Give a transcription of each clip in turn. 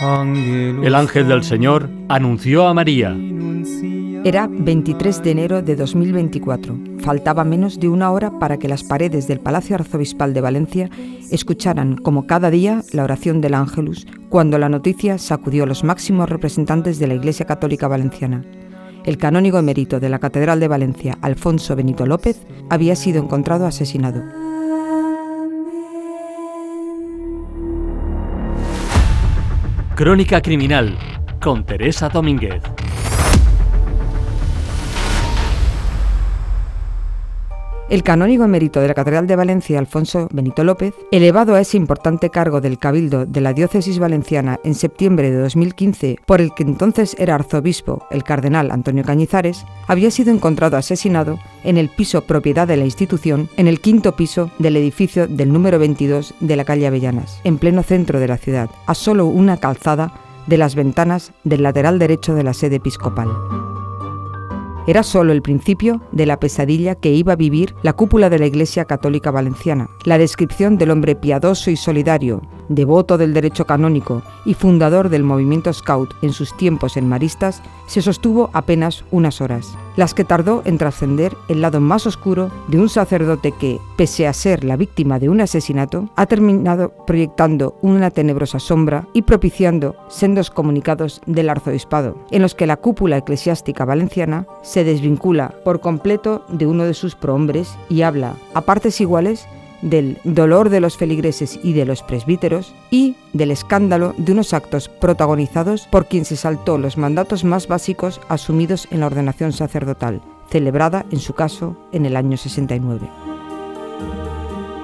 El ángel del Señor anunció a María. Era 23 de enero de 2024. Faltaba menos de una hora para que las paredes del Palacio Arzobispal de Valencia escucharan, como cada día, la oración del Ángelus, cuando la noticia sacudió a los máximos representantes de la Iglesia Católica Valenciana. El canónigo emérito de la Catedral de Valencia, Alfonso Benito López, había sido encontrado asesinado. Crónica Criminal con Teresa Domínguez. El canónigo emérito de la Catedral de Valencia, Alfonso Benito López, elevado a ese importante cargo del Cabildo de la Diócesis Valenciana en septiembre de 2015 por el que entonces era arzobispo, el cardenal Antonio Cañizares, había sido encontrado asesinado en el piso propiedad de la institución, en el quinto piso del edificio del número 22 de la calle Avellanas, en pleno centro de la ciudad, a solo una calzada de las ventanas del lateral derecho de la sede episcopal. Era solo el principio de la pesadilla que iba a vivir la cúpula de la Iglesia Católica Valenciana. La descripción del hombre piadoso y solidario, devoto del derecho canónico y fundador del movimiento Scout en sus tiempos en Maristas, se sostuvo apenas unas horas, las que tardó en trascender el lado más oscuro de un sacerdote que, pese a ser la víctima de un asesinato, ha terminado proyectando una tenebrosa sombra y propiciando sendos comunicados del arzobispado, en los que la cúpula eclesiástica valenciana se desvincula por completo de uno de sus prohombres y habla, a partes iguales, del dolor de los feligreses y de los presbíteros y del escándalo de unos actos protagonizados por quien se saltó los mandatos más básicos asumidos en la ordenación sacerdotal, celebrada en su caso en el año 69.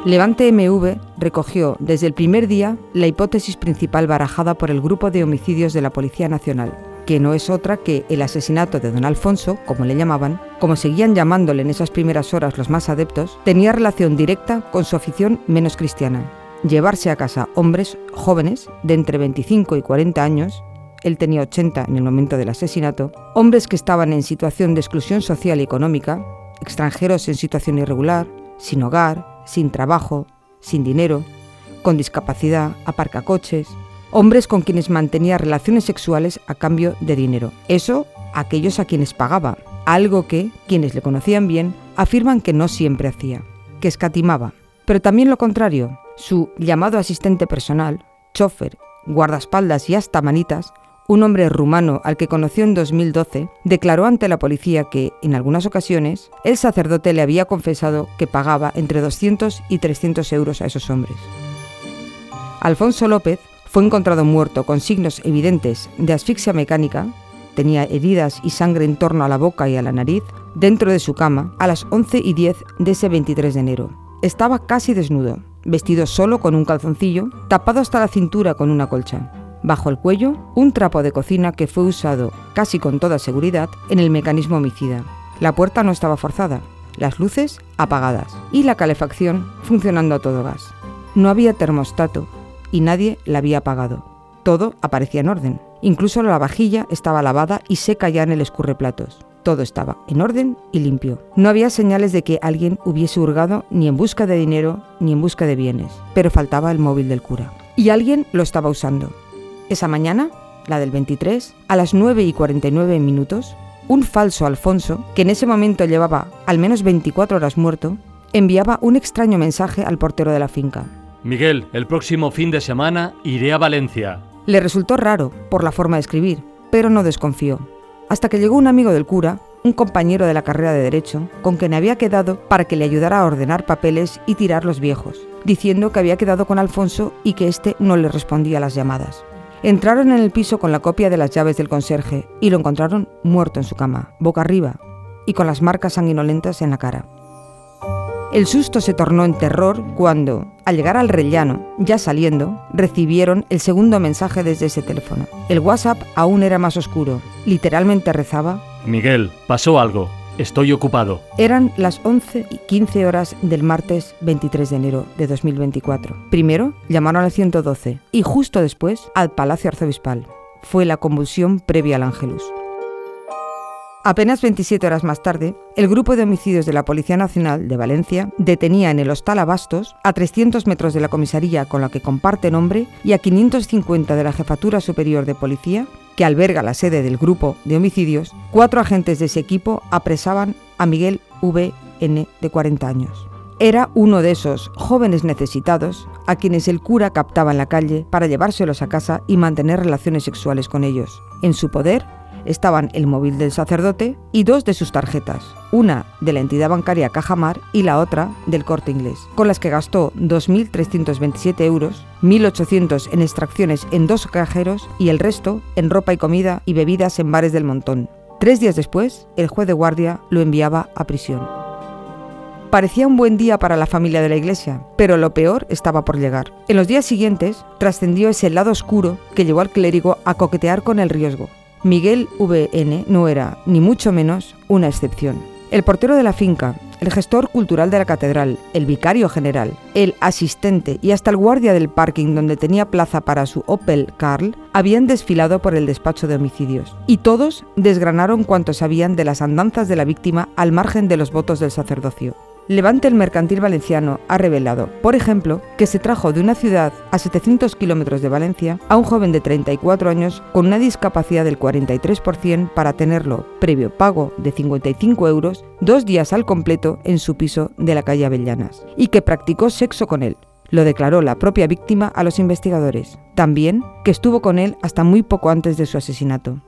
Levante MV recogió desde el primer día la hipótesis principal barajada por el Grupo de Homicidios de la Policía Nacional, que no es otra que el asesinato de don Alfonso, como le llamaban, como seguían llamándole en esas primeras horas los más adeptos, tenía relación directa con su afición menos cristiana. Llevarse a casa hombres jóvenes de entre 25 y 40 años, él tenía 80 en el momento del asesinato, hombres que estaban en situación de exclusión social y económica, extranjeros en situación irregular, sin hogar, sin trabajo, sin dinero, con discapacidad, aparcacoches, hombres con quienes mantenía relaciones sexuales a cambio de dinero. Eso aquellos a quienes pagaba, algo que quienes le conocían bien afirman que no siempre hacía, que escatimaba. Pero también lo contrario, su llamado asistente personal, chofer, guardaespaldas y hasta manitas, un hombre rumano al que conoció en 2012, declaró ante la policía que, en algunas ocasiones, el sacerdote le había confesado que pagaba entre 200 y 300 euros a esos hombres. Alfonso López fue encontrado muerto con signos evidentes de asfixia mecánica, tenía heridas y sangre en torno a la boca y a la nariz, dentro de su cama a las 11 y 10 de ese 23 de enero. Estaba casi desnudo, vestido solo con un calzoncillo, tapado hasta la cintura con una colcha. Bajo el cuello, un trapo de cocina que fue usado, casi con toda seguridad, en el mecanismo homicida. La puerta no estaba forzada, las luces apagadas y la calefacción funcionando a todo gas. No había termostato y nadie la había apagado. Todo aparecía en orden. Incluso la vajilla estaba lavada y seca ya en el escurreplatos. Todo estaba en orden y limpio. No había señales de que alguien hubiese hurgado ni en busca de dinero ni en busca de bienes, pero faltaba el móvil del cura. Y alguien lo estaba usando. Esa mañana, la del 23, a las 9 y 49 minutos, un falso Alfonso, que en ese momento llevaba al menos 24 horas muerto, enviaba un extraño mensaje al portero de la finca. Miguel, el próximo fin de semana iré a Valencia. Le resultó raro por la forma de escribir, pero no desconfió. Hasta que llegó un amigo del cura, un compañero de la carrera de Derecho, con quien había quedado para que le ayudara a ordenar papeles y tirar los viejos, diciendo que había quedado con Alfonso y que éste no le respondía a las llamadas. Entraron en el piso con la copia de las llaves del conserje y lo encontraron muerto en su cama, boca arriba, y con las marcas sanguinolentas en la cara. El susto se tornó en terror cuando, al llegar al rellano, ya saliendo, recibieron el segundo mensaje desde ese teléfono. El WhatsApp aún era más oscuro. Literalmente rezaba, Miguel, pasó algo. Estoy ocupado. Eran las 11 y 15 horas del martes 23 de enero de 2024. Primero llamaron al 112 y justo después al Palacio Arzobispal. Fue la convulsión previa al Ángelus. Apenas 27 horas más tarde, el grupo de homicidios de la Policía Nacional de Valencia detenía en el Hostal Abastos, a 300 metros de la comisaría con la que comparte nombre y a 550 de la Jefatura Superior de Policía, que alberga la sede del grupo de homicidios, cuatro agentes de ese equipo apresaban a Miguel V.N. de 40 años. Era uno de esos jóvenes necesitados a quienes el cura captaba en la calle para llevárselos a casa y mantener relaciones sexuales con ellos. En su poder estaban el móvil del sacerdote y dos de sus tarjetas, una de la entidad bancaria Cajamar y la otra del corte inglés, con las que gastó 2.327 euros, 1.800 en extracciones en dos cajeros y el resto en ropa y comida y bebidas en bares del montón. Tres días después, el juez de guardia lo enviaba a prisión. Parecía un buen día para la familia de la iglesia, pero lo peor estaba por llegar. En los días siguientes trascendió ese lado oscuro que llevó al clérigo a coquetear con el riesgo, Miguel VN no era, ni mucho menos, una excepción. El portero de la finca, el gestor cultural de la catedral, el vicario general, el asistente y hasta el guardia del parking donde tenía plaza para su Opel Carl habían desfilado por el despacho de homicidios y todos desgranaron cuanto sabían de las andanzas de la víctima al margen de los votos del sacerdocio. Levante el Mercantil Valenciano ha revelado, por ejemplo, que se trajo de una ciudad a 700 kilómetros de Valencia a un joven de 34 años con una discapacidad del 43% para tenerlo, previo pago de 55 euros, dos días al completo en su piso de la calle Avellanas, y que practicó sexo con él. Lo declaró la propia víctima a los investigadores. También que estuvo con él hasta muy poco antes de su asesinato.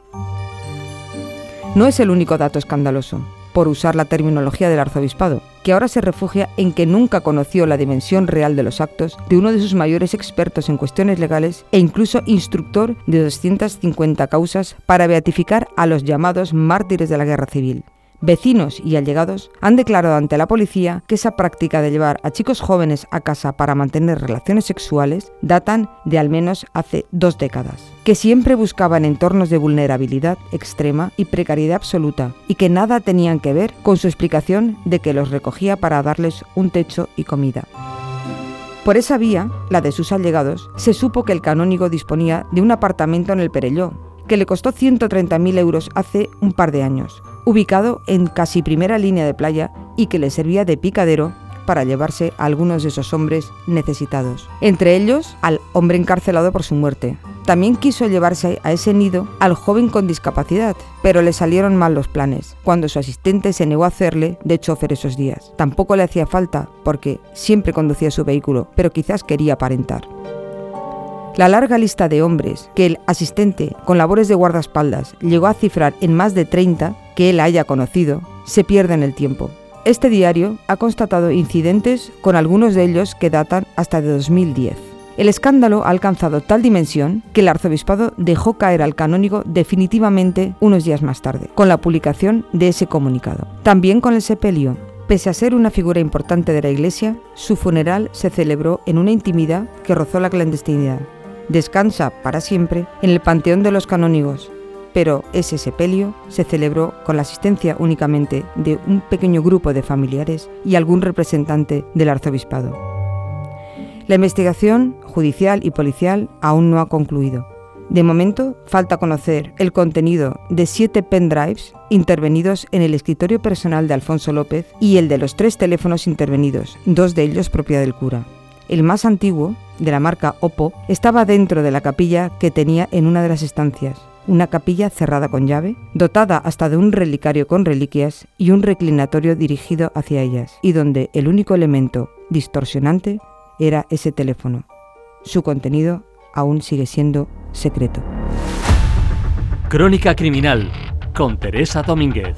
No es el único dato escandaloso por usar la terminología del arzobispado, que ahora se refugia en que nunca conoció la dimensión real de los actos de uno de sus mayores expertos en cuestiones legales e incluso instructor de 250 causas para beatificar a los llamados mártires de la guerra civil. Vecinos y allegados han declarado ante la policía que esa práctica de llevar a chicos jóvenes a casa para mantener relaciones sexuales datan de al menos hace dos décadas, que siempre buscaban entornos de vulnerabilidad extrema y precariedad absoluta y que nada tenían que ver con su explicación de que los recogía para darles un techo y comida. Por esa vía, la de sus allegados, se supo que el canónigo disponía de un apartamento en el Perelló, que le costó 130.000 euros hace un par de años, ubicado en casi primera línea de playa y que le servía de picadero para llevarse a algunos de esos hombres necesitados, entre ellos al hombre encarcelado por su muerte. También quiso llevarse a ese nido al joven con discapacidad, pero le salieron mal los planes, cuando su asistente se negó a hacerle de chofer esos días. Tampoco le hacía falta, porque siempre conducía su vehículo, pero quizás quería aparentar. La larga lista de hombres que el asistente con labores de guardaespaldas llegó a cifrar en más de 30 que él haya conocido, se pierde en el tiempo. Este diario ha constatado incidentes con algunos de ellos que datan hasta de 2010. El escándalo ha alcanzado tal dimensión que el arzobispado dejó caer al canónigo definitivamente unos días más tarde, con la publicación de ese comunicado. También con el sepelio, Pese a ser una figura importante de la Iglesia, su funeral se celebró en una intimidad que rozó la clandestinidad descansa para siempre en el Panteón de los Canónigos, pero ese sepelio se celebró con la asistencia únicamente de un pequeño grupo de familiares y algún representante del arzobispado. La investigación judicial y policial aún no ha concluido. De momento, falta conocer el contenido de siete pendrives intervenidos en el escritorio personal de Alfonso López y el de los tres teléfonos intervenidos, dos de ellos propiedad del cura. El más antiguo, de la marca Oppo, estaba dentro de la capilla que tenía en una de las estancias, una capilla cerrada con llave, dotada hasta de un relicario con reliquias y un reclinatorio dirigido hacia ellas, y donde el único elemento distorsionante era ese teléfono. Su contenido aún sigue siendo secreto. Crónica Criminal con Teresa Domínguez.